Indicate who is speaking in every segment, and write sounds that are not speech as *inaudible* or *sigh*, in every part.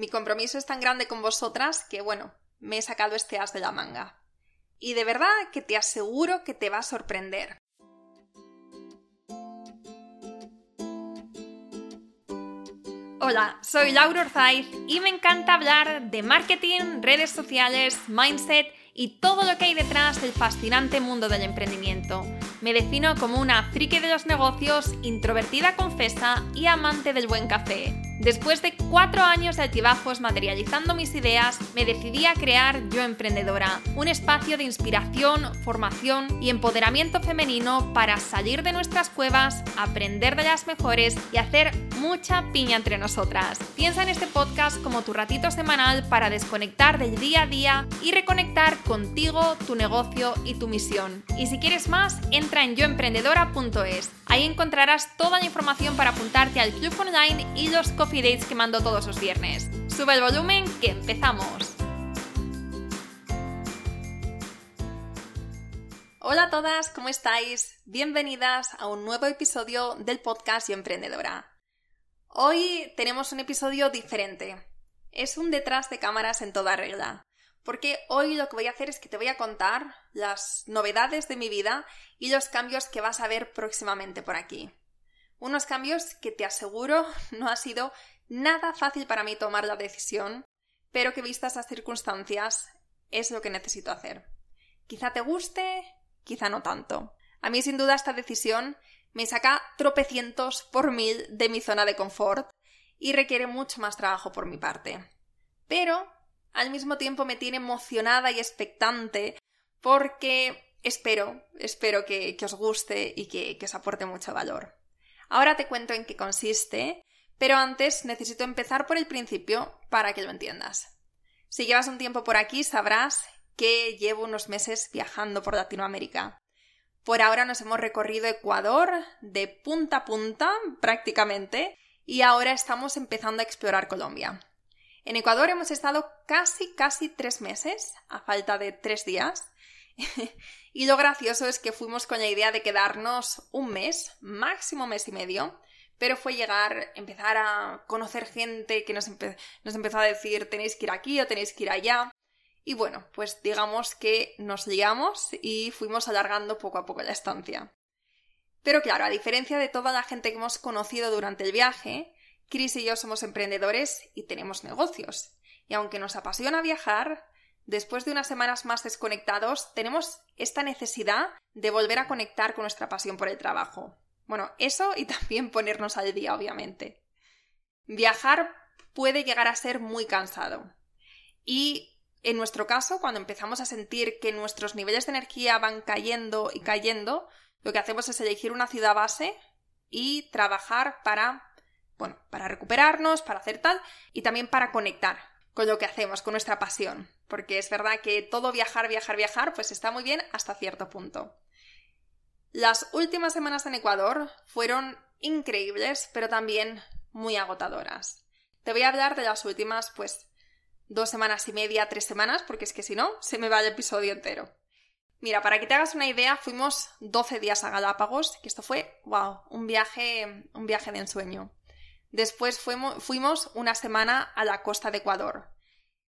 Speaker 1: Mi compromiso es tan grande con vosotras que, bueno, me he sacado este as de la manga. Y de verdad que te aseguro que te va a sorprender. Hola, soy Laura Orzaiz y me encanta hablar de marketing, redes sociales, mindset y todo lo que hay detrás del fascinante mundo del emprendimiento. Me defino como una friki de los negocios, introvertida confesa y amante del buen café. Después de cuatro años de altibajos materializando mis ideas, me decidí a crear Yo Emprendedora, un espacio de inspiración, formación y empoderamiento femenino para salir de nuestras cuevas, aprender de las mejores y hacer mucha piña entre nosotras. Piensa en este podcast como tu ratito semanal para desconectar del día a día y reconectar contigo, tu negocio y tu misión. Y si quieres más, entra en yoemprendedora.es. Ahí encontrarás toda la información para apuntarte al club online y los coffee dates que mando todos los viernes. Sube el volumen que empezamos. Hola a todas, ¿cómo estáis? Bienvenidas a un nuevo episodio del podcast Yo Emprendedora. Hoy tenemos un episodio diferente. Es un detrás de cámaras en toda regla porque hoy lo que voy a hacer es que te voy a contar las novedades de mi vida y los cambios que vas a ver próximamente por aquí. Unos cambios que te aseguro *laughs* no ha sido nada fácil para mí tomar la decisión, pero que vistas las circunstancias es lo que necesito hacer. Quizá te guste, quizá no tanto. A mí sin duda esta decisión me saca tropecientos por mil de mi zona de confort y requiere mucho más trabajo por mi parte. Pero al mismo tiempo me tiene emocionada y expectante porque espero, espero que, os guste y que, que os aporte mucho valor. Ahora te cuento en qué consiste, pero antes necesito empezar por el principio para que lo entiendas. Si llevas un tiempo por aquí sabrás que llevo unos meses viajando por Latinoamérica. Por ahora nos hemos recorrido Ecuador de punta a punta prácticamente y ahora estamos empezando a explorar Colombia. En Ecuador hemos estado casi, casi tres meses, a falta de tres días. *laughs* y lo gracioso es que fuimos con la idea de quedarnos un mes, máximo mes y medio, pero fue llegar, empezar a conocer gente que nos, nos empezó a decir tenéis que ir aquí o tenéis que ir allá. Y bueno, pues digamos que nos liamos y fuimos alargando poco a poco la estancia. Pero claro, a diferencia de toda la gente que hemos conocido durante el viaje, Chris y yo somos emprendedores y tenemos negocios. Y aunque nos apasiona viajar, después de unas semanas más desconectados, tenemos esta necesidad de volver a conectar con nuestra pasión por el trabajo. Bueno, eso y *laughs* también ponernos al día, obviamente. Viajar puede llegar a ser muy cansado. Y en nuestro caso, cuando empezamos a sentir que nuestros niveles de energía van cayendo y cayendo, lo que hacemos es elegir una ciudad base y trabajar para bueno, para recuperarnos, para hacer tal, y también para conectar con lo que hacemos, con nuestra pasión. Porque es verdad que todo viajar, viajar, viajar, pues está muy bien hasta cierto punto. Las últimas semanas en Ecuador fueron increíbles, pero también muy agotadoras. Te voy a hablar de las últimas, pues, dos semanas y media, tres semanas, porque es que si no, se me va el episodio entero. Mira, para que te hagas una idea, fuimos 12 días a Galápagos, que esto fue, wow, un viaje, un viaje de ensueño. Después fuimos, una semana a la costa de Ecuador.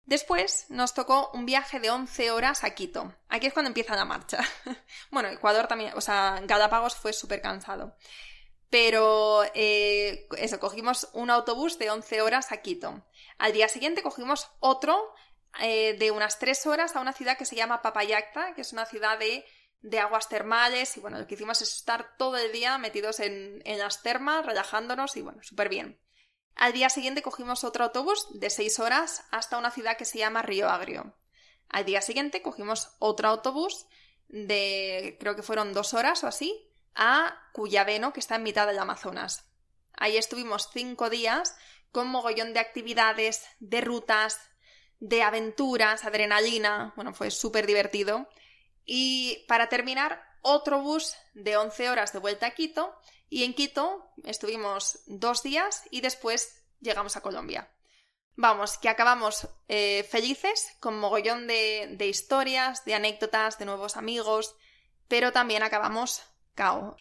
Speaker 1: Después nos tocó un viaje de 11 horas a Quito. Aquí es cuando empieza la marcha. *laughs* bueno, Ecuador también, o sea, Galápagos fue súper cansado. Pero eh, eso, cogimos un autobús de 11 horas a Quito. Al día siguiente cogimos otro eh, de unas 3 horas a una ciudad que se llama Papayacta, que es una ciudad de de aguas termales y bueno, lo que hicimos es estar todo el día metidos en, las termas, relajándonos y bueno, súper bien. Al día siguiente cogimos otro autobús de seis horas hasta una ciudad que se llama Río Agrio. Al día siguiente cogimos otro autobús de creo que fueron dos horas o así a Cuyabeno, que está en mitad del Amazonas. Ahí estuvimos cinco días con mogollón de actividades, de rutas, de aventuras, adrenalina. Bueno, fue súper divertido. Y para terminar, otro bus de 11 horas de vuelta a Quito. Y en Quito estuvimos dos días y después llegamos a Colombia. Vamos, que acabamos eh, felices, con mogollón de, de historias, de anécdotas, de nuevos amigos, pero también acabamos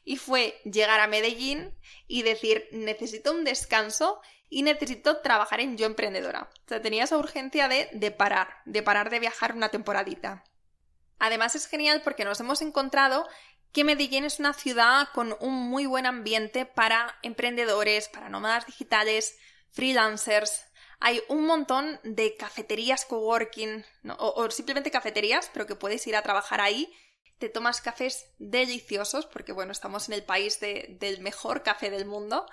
Speaker 1: Y fue llegar a Medellín y decir, necesito un descanso y necesito trabajar en Yo Emprendedora. O sea, tenía esa urgencia de, de parar, de parar de viajar una temporadita. Además es genial porque nos hemos encontrado que Medellín es una ciudad con un muy buen ambiente para emprendedores, para nómadas digitales, freelancers. Hay un montón de cafeterías coworking o, simplemente cafeterías, pero que puedes ir a trabajar ahí. Te tomas cafés deliciosos, porque bueno, estamos en el país del mejor café del mundo.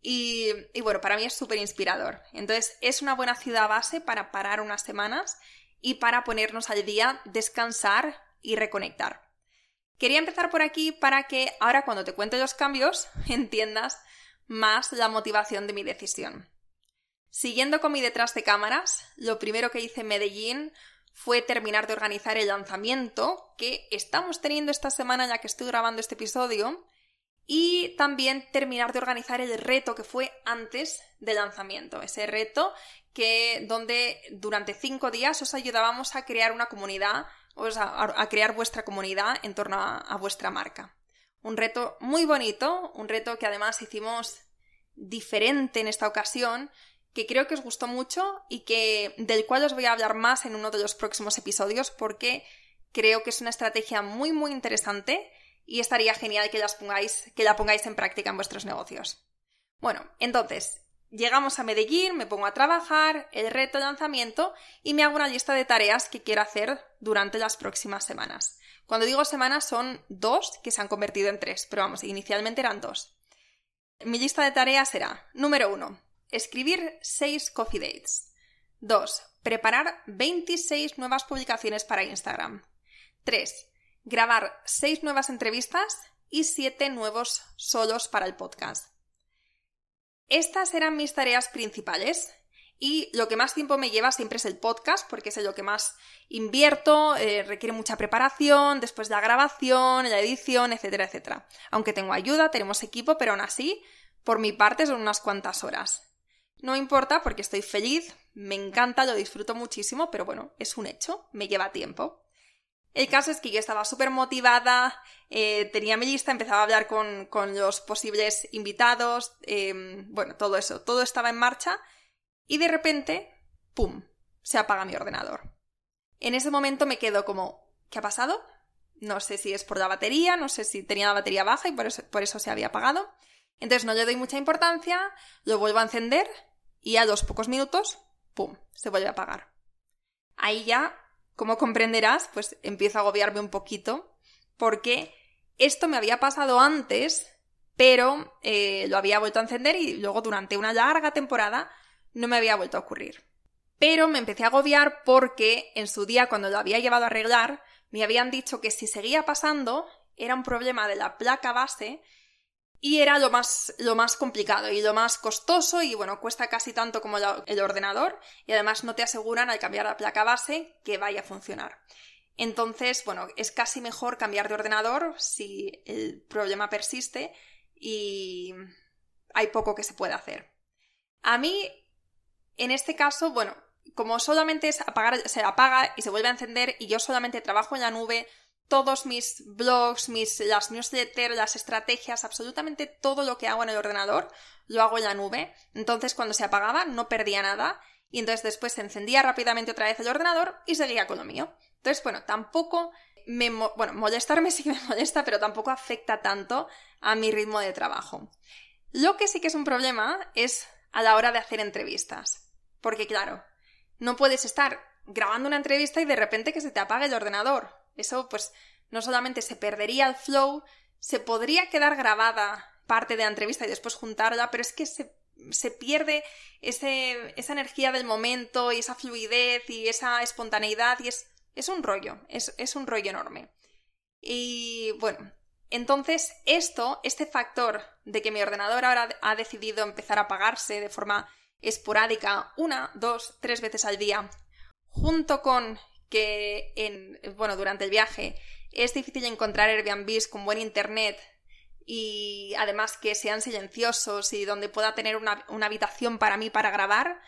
Speaker 1: Y, y bueno, para mí es súper inspirador. Entonces, es una buena ciudad base para parar unas semanas y para ponernos al día, descansar y reconectar. Quería empezar por aquí para que ahora cuando te cuente los cambios *laughs* entiendas más la motivación de mi decisión. Siguiendo con mi detrás de cámaras, lo primero que hice en Medellín fue terminar de organizar el lanzamiento que estamos teniendo esta semana ya que estoy grabando este episodio y también terminar de organizar el reto que fue antes del lanzamiento, ese reto que donde durante cinco días os ayudábamos a crear una comunidad, o a, crear vuestra comunidad en torno a, vuestra marca. Un reto muy bonito, un reto que además hicimos diferente en esta ocasión, que creo que os gustó mucho y que del cual os voy a hablar más en uno de los próximos episodios porque creo que es una estrategia muy muy interesante y estaría genial que, pongáis, que la pongáis en práctica en vuestros negocios. Bueno, entonces, llegamos a Medellín, me pongo a trabajar, el reto lanzamiento y me hago una lista de tareas que quiero hacer durante las próximas semanas. Cuando digo semanas son dos que se han convertido en tres, pero vamos, inicialmente eran dos. Mi lista de tareas será, número uno, escribir seis coffee dates. 2. Preparar 26 nuevas publicaciones para Instagram. 3 grabar seis nuevas entrevistas y siete nuevos solos para el podcast. Estas eran mis tareas principales y lo que más tiempo me lleva siempre es el podcast porque es lo que más invierto, eh, requiere mucha preparación, después de la grabación, la edición, etcétera, etcétera. Aunque tengo ayuda, tenemos equipo, pero aún así, por mi parte son unas cuantas horas. No importa porque estoy feliz, me encanta, lo disfruto muchísimo, pero bueno, es un hecho, me lleva tiempo. El caso es que yo estaba súper motivada, eh, tenía mi lista, empezaba a hablar con, los posibles invitados, em, bueno, todo eso, todo estaba en marcha y de repente, ¡pum!, se apaga mi ordenador. En ese momento me quedo como, ¿qué ha pasado? No sé si es por la batería, no sé si tenía la batería baja y por eso, por eso se había apagado. Entonces no le doy mucha importancia, lo vuelvo a encender y a los pocos minutos, ¡pum!, se vuelve a apagar. Ahí ya como comprenderás, pues empiezo a agobiarme un poquito porque esto me había pasado antes, pero eh, lo había vuelto a encender y luego durante una larga temporada no me había vuelto a ocurrir. Pero me empecé a agobiar porque en su día, cuando lo había llevado a arreglar, me habían dicho que si seguía pasando era un problema de la placa base y era lo más, lo más complicado y lo más costoso y bueno, cuesta casi tanto como el ordenador y además no te aseguran al cambiar la placa base que vaya a funcionar. Entonces, bueno, es casi mejor cambiar de ordenador si el problema persiste y hay poco que se puede hacer. A mí, en este caso, bueno, como solamente es apagar, se apaga y se vuelve a encender y yo solamente trabajo en la nube, todos mis blogs, mis, las newsletters, las estrategias, absolutamente todo lo que hago en el ordenador lo hago en la nube. Entonces cuando se apagaba no perdía nada y entonces después se encendía rápidamente otra vez el ordenador y seguía con lo mío. Entonces, bueno, tampoco me... Bueno, molestarme *laughs* sí que me molesta, pero tampoco afecta tanto a mi ritmo de trabajo. Lo que sí que es un problema es a la hora de hacer entrevistas. Porque claro, no puedes estar grabando una entrevista y de repente que se te apague el ordenador eso pues no solamente se perdería el flow, se podría quedar grabada parte de la entrevista y después juntarla, pero es que se, pierde esa energía del momento y esa fluidez y esa espontaneidad y es, es un rollo, es, es un rollo enorme. Y bueno, entonces esto, este factor de que mi ordenador ahora ha decidido empezar a apagarse de forma esporádica una, dos, tres veces al día, junto con que en, bueno, durante el viaje es difícil encontrar Airbnbs con buen internet y además que sean silenciosos y donde pueda tener una, una habitación para mí para grabar,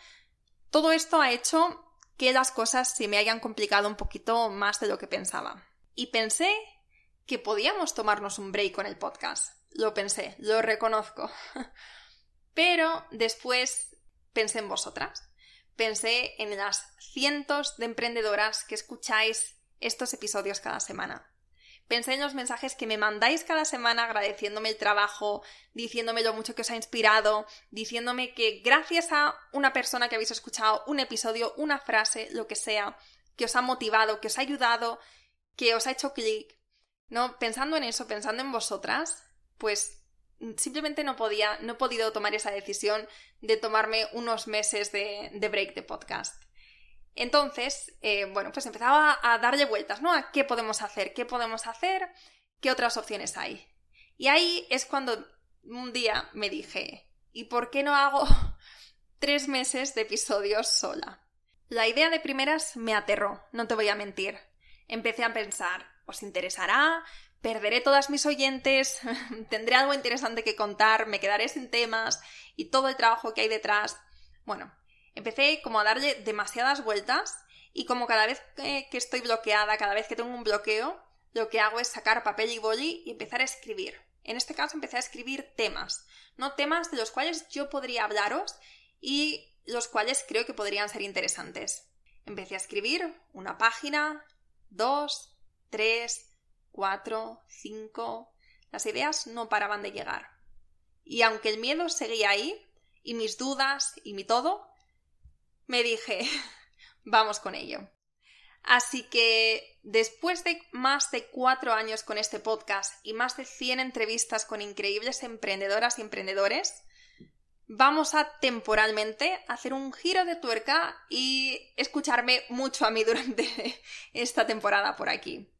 Speaker 1: todo esto ha hecho que las cosas se me hayan complicado un poquito más de lo que pensaba. Y pensé que podíamos tomarnos un break con el podcast. Lo pensé, lo reconozco. *laughs* Pero después pensé en vosotras. Pensé en las cientos de emprendedoras que escucháis estos episodios cada semana. Pensé en los mensajes que me mandáis cada semana agradeciéndome el trabajo, diciéndome lo mucho que os ha inspirado, diciéndome que gracias a una persona que habéis escuchado un episodio, una frase, lo que sea, que os ha motivado, que os ha ayudado, que os ha hecho clic. No, pensando en eso, pensando en vosotras, pues simplemente no podía, no he podido tomar esa decisión de tomarme unos meses de, de break de podcast. Entonces, eh, bueno, pues empezaba a darle vueltas, ¿no? A qué podemos hacer, qué podemos hacer, qué otras opciones hay. Y ahí es cuando un día me dije, ¿y por qué no hago *laughs* tres meses de episodios sola? La idea de primeras me aterró, no te voy a mentir. Empecé a pensar, ¿os interesará? ¿Perderé todas mis oyentes? *laughs* ¿Tendré algo interesante que contar? ¿Me quedaré sin temas? ¿Y todo el trabajo que hay detrás? Bueno, empecé como a darle demasiadas vueltas y como cada vez que, estoy bloqueada, cada vez que tengo un bloqueo, lo que hago es sacar papel y boli y empezar a escribir. En este caso empecé a escribir temas, no temas de los cuales yo podría hablaros y los cuales creo que podrían ser interesantes. Empecé a escribir una página, dos, tres, cuatro, cinco. Las ideas no paraban de llegar. Y aunque el miedo seguía ahí, y mis dudas y mi todo, me dije, *laughs* vamos con ello. Así que después de más de cuatro años con este podcast y más de 100 entrevistas con increíbles emprendedoras y emprendedores, vamos a temporalmente hacer un giro de tuerca y escucharme mucho a mí durante *laughs* esta temporada por aquí.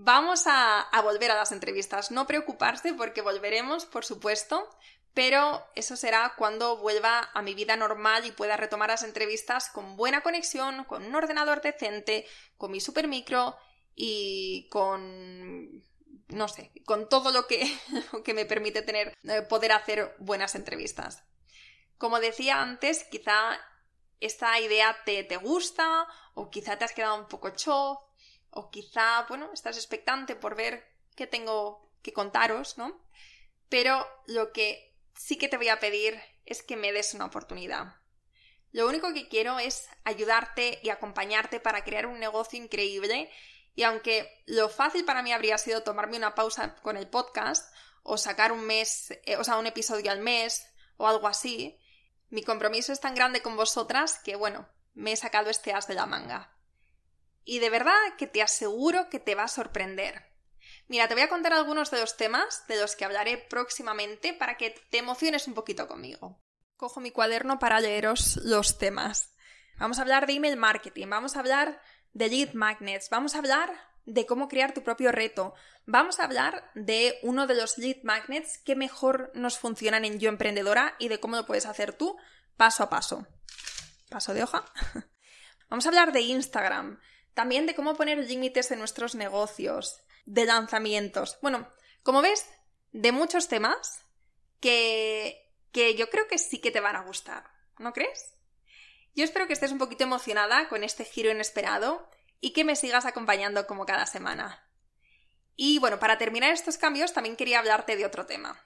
Speaker 1: Vamos a, volver a las entrevistas, no preocuparse porque volveremos, por supuesto, pero eso será cuando vuelva a mi vida normal y pueda retomar las entrevistas con buena conexión, con un ordenador decente, con mi super micro y con no sé, con todo lo que, *laughs* que me permite tener, eh, poder hacer buenas entrevistas. Como decía antes, quizá esta idea te, te gusta, o quizá te has quedado un poco chof, o quizá, bueno, estás expectante por ver qué tengo que contaros, ¿no? Pero lo que sí que te voy a pedir es que me des una oportunidad. Lo único que quiero es ayudarte y acompañarte para crear un negocio increíble y aunque lo fácil para mí habría sido tomarme una pausa con el podcast o sacar un mes, eh, o sea, un episodio al mes o algo así, mi compromiso es tan grande con vosotras que, bueno, me he sacado este as de la manga. Y de verdad que te aseguro que te va a sorprender. Mira, te voy a contar algunos de los temas de los que hablaré próximamente para que te emociones un poquito conmigo. Cojo mi cuaderno para leeros los temas. Vamos a hablar de email marketing, vamos a hablar de lead magnets, vamos a hablar de cómo crear tu propio reto, vamos a hablar de uno de los lead magnets que mejor nos funcionan en Yo Emprendedora y de cómo lo puedes hacer tú paso a paso. Paso de hoja. *laughs* Vamos a hablar de Instagram, también de cómo poner límites en nuestros negocios, de lanzamientos. Bueno, como ves, de muchos temas que, que yo creo que sí que te van a gustar, ¿no crees? Yo espero que estés un poquito emocionada con este giro inesperado y que me sigas acompañando como cada semana. Y bueno, para terminar estos cambios también quería hablarte de otro tema.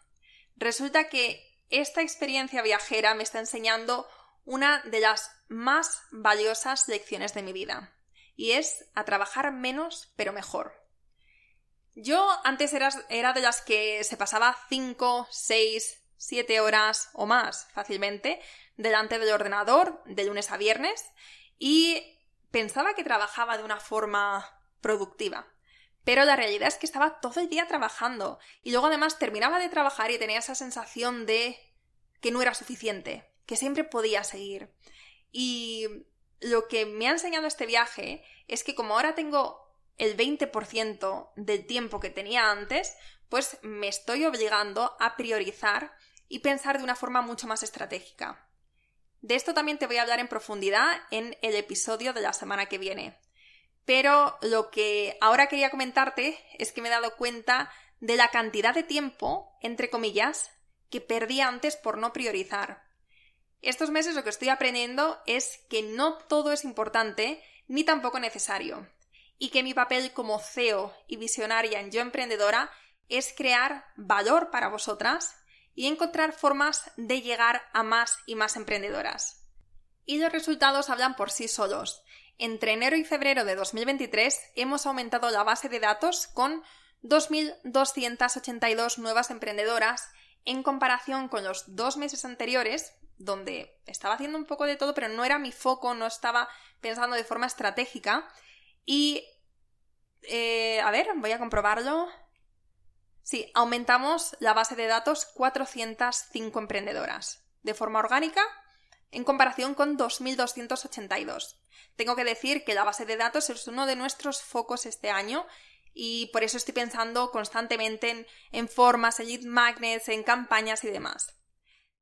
Speaker 1: Resulta que esta experiencia viajera me está enseñando una de las más valiosas lecciones de mi vida, y es a trabajar menos pero mejor. Yo antes era, era de las que se pasaba 5, 6, 7 horas o más fácilmente delante del ordenador de lunes a viernes y pensaba que trabajaba de una forma productiva. Pero la realidad es que estaba todo el día trabajando y luego además terminaba de trabajar y tenía esa sensación de que no era suficiente, que siempre podía seguir. Y lo que me ha enseñado este viaje es que como ahora tengo el 20% del tiempo que tenía antes, pues me estoy obligando a priorizar y pensar de una forma mucho más estratégica. De esto también te voy a hablar en profundidad en el episodio de la semana que viene. Pero lo que ahora quería comentarte es que me he dado cuenta de la cantidad de tiempo, entre comillas, que perdí antes por no priorizar. Estos meses lo que estoy aprendiendo es que no todo es importante ni tampoco necesario y que mi papel como CEO y visionaria en Yo Emprendedora es crear valor para vosotras y encontrar formas de llegar a más y más emprendedoras. Y los resultados hablan por sí solos. Entre enero y febrero de 2023 hemos aumentado la base de datos con 2.282 nuevas emprendedoras en comparación con los dos meses anteriores, donde estaba haciendo un poco de todo, pero no era mi foco, no estaba pensando de forma estratégica. Y, eh, a ver, voy a comprobarlo. Sí, aumentamos la base de datos 405 emprendedoras, de forma orgánica, en comparación con 2.282. Tengo que decir que la base de datos es uno de nuestros focos este año y por eso estoy pensando constantemente en, formas, en lead magnets, en campañas y demás.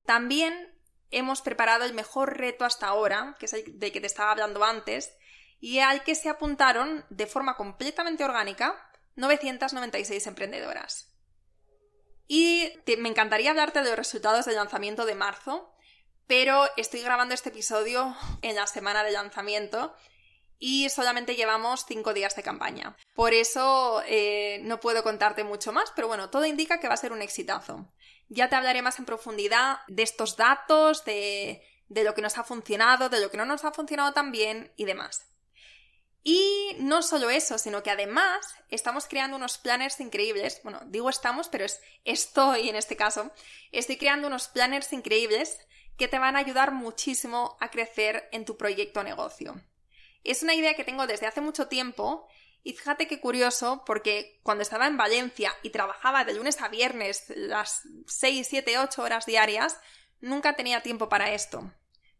Speaker 1: También hemos preparado el mejor reto hasta ahora, que es el de que te estaba hablando antes, y al que se apuntaron de forma completamente orgánica 996 emprendedoras. Y me encantaría hablarte de los resultados del lanzamiento de marzo, pero estoy grabando este episodio en la semana de lanzamiento y solamente llevamos cinco días de campaña. Por eso eh, no puedo contarte mucho más, pero bueno, todo indica que va a ser un exitazo. Ya te hablaré más en profundidad de estos datos, de, de lo que nos ha funcionado, de lo que no nos ha funcionado tan bien y demás. Y no solo eso, sino que además estamos creando unos planners increíbles. Bueno, digo estamos, pero es estoy en este caso. Estoy creando unos planners increíbles que te van a ayudar muchísimo a crecer en tu proyecto o negocio. Es una idea que tengo desde hace mucho tiempo y fíjate qué curioso, porque cuando estaba en Valencia y trabajaba de lunes a viernes las 6, 7, 8 horas diarias, nunca tenía tiempo para esto.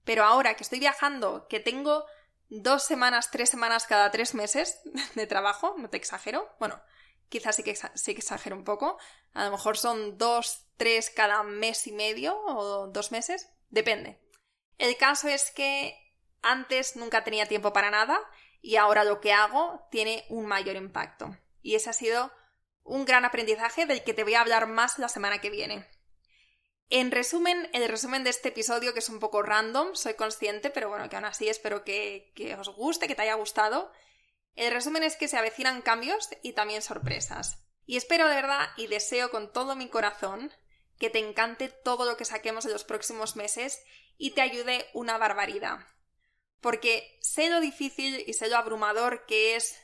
Speaker 1: Pero ahora que estoy viajando, que tengo dos semanas, tres semanas cada tres meses *laughs* de trabajo, no te exagero, bueno, quizás sí que, sí que exagero un poco, a lo mejor son dos, tres cada mes y medio o dos meses, depende. El caso es que antes nunca tenía tiempo para nada y ahora lo que hago tiene un mayor impacto. Y ese ha sido un gran aprendizaje del que te voy a hablar más la semana que viene. En resumen, el resumen de este episodio, que es un poco random, soy consciente, pero bueno, que aún así espero que, que os guste, que te haya gustado. El resumen es que se avecinan cambios y también sorpresas. Y espero de verdad y deseo con todo mi corazón que te encante todo lo que saquemos en los próximos meses y te ayude una barbaridad porque sé lo difícil y sé lo abrumador que es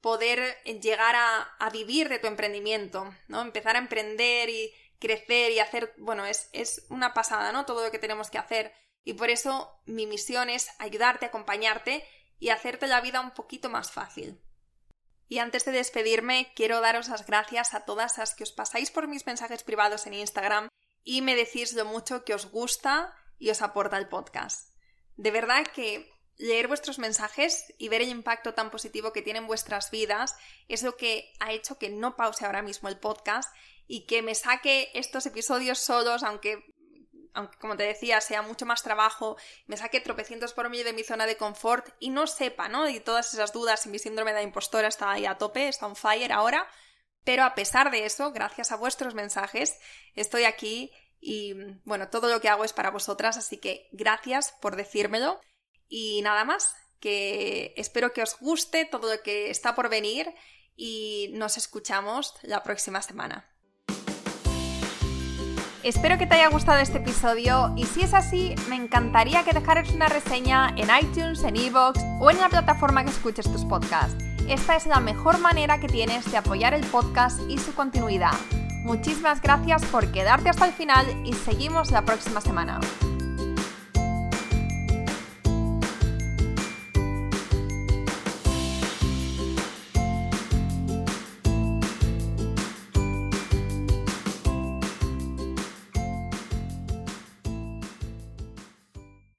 Speaker 1: poder llegar a, vivir de tu emprendimiento, ¿no? Empezar a emprender y crecer y hacer, bueno, es, es una pasada, ¿no? Todo lo que tenemos que hacer. Y por eso mi misión es ayudarte, acompañarte y hacerte la vida un poquito más fácil. Y antes de despedirme, quiero daros las gracias a todas las que os pasáis por mis mensajes privados en Instagram y me decís lo mucho que os gusta y os aporta el podcast. De verdad que leer vuestros mensajes y ver el impacto tan positivo que tienen vuestras vidas es lo que ha hecho que no pause ahora mismo el podcast y que me saque estos episodios solos, aunque, aunque como te decía, sea mucho más trabajo, me saque tropecientos por mí de mi zona de confort y no sepa, ¿no? Y todas esas dudas y mi síndrome de impostora está ahí a tope, está on fire ahora. Pero a pesar de eso, gracias a vuestros mensajes, estoy aquí y bueno, todo lo que hago es para vosotras, así que gracias por decírmelo y nada más, que espero que os guste todo lo que está por venir y nos escuchamos la próxima semana. Espero que te haya gustado este episodio y si es así, me encantaría que dejaras una reseña en iTunes, en Evox o en la plataforma que escuches tus podcasts. Esta es la mejor manera que tienes de apoyar el podcast y su continuidad. Muchísimas gracias por quedarte hasta el final y seguimos la próxima semana.